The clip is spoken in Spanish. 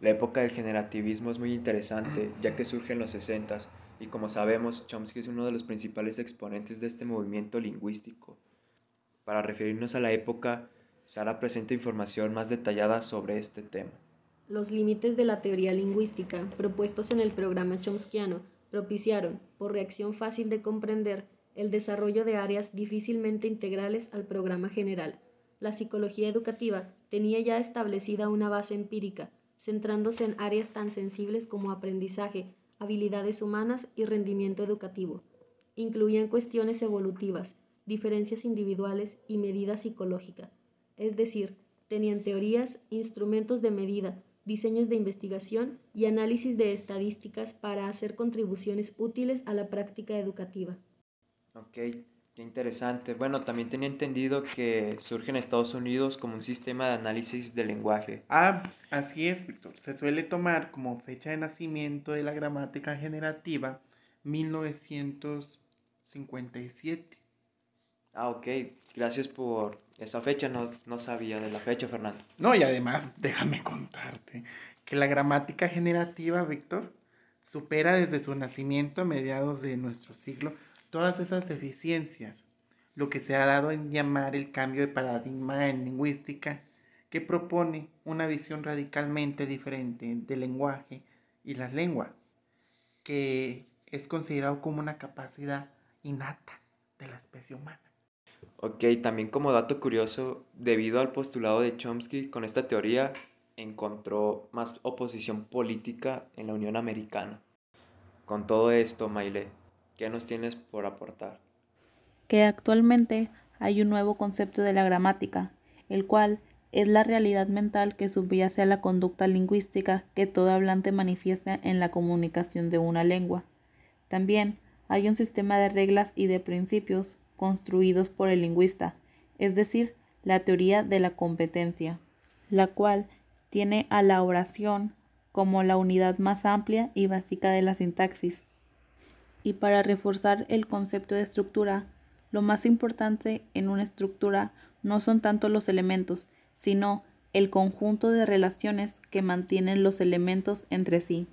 La época del generativismo es muy interesante, ya que surge en los 60 y como sabemos, Chomsky es uno de los principales exponentes de este movimiento lingüístico. Para referirnos a la época, Sara presenta información más detallada sobre este tema. Los límites de la teoría lingüística propuestos en el programa chomskiano propiciaron, por reacción fácil de comprender, el desarrollo de áreas difícilmente integrales al programa general. La psicología educativa tenía ya establecida una base empírica, centrándose en áreas tan sensibles como aprendizaje, habilidades humanas y rendimiento educativo. Incluían cuestiones evolutivas, diferencias individuales y medida psicológica. Es decir, tenían teorías, instrumentos de medida, diseños de investigación y análisis de estadísticas para hacer contribuciones útiles a la práctica educativa. Ok, qué interesante. Bueno, también tenía entendido que surge en Estados Unidos como un sistema de análisis del lenguaje. Ah, así es, Víctor. Se suele tomar como fecha de nacimiento de la gramática generativa 1957. Ah, ok. Gracias por esa fecha. No, no sabía de la fecha, Fernando. No, y además, déjame contarte que la gramática generativa, Víctor, supera desde su nacimiento a mediados de nuestro siglo todas esas deficiencias, lo que se ha dado en llamar el cambio de paradigma en lingüística, que propone una visión radicalmente diferente del lenguaje y las lenguas, que es considerado como una capacidad innata de la especie humana. Ok, también como dato curioso, debido al postulado de Chomsky, con esta teoría encontró más oposición política en la Unión Americana. Con todo esto, Maile, ¿Qué nos tienes por aportar? Que actualmente hay un nuevo concepto de la gramática, el cual es la realidad mental que subyace a la conducta lingüística que todo hablante manifiesta en la comunicación de una lengua. También hay un sistema de reglas y de principios construidos por el lingüista, es decir, la teoría de la competencia, la cual tiene a la oración como la unidad más amplia y básica de la sintaxis y para reforzar el concepto de estructura, lo más importante en una estructura no son tanto los elementos, sino el conjunto de relaciones que mantienen los elementos entre sí.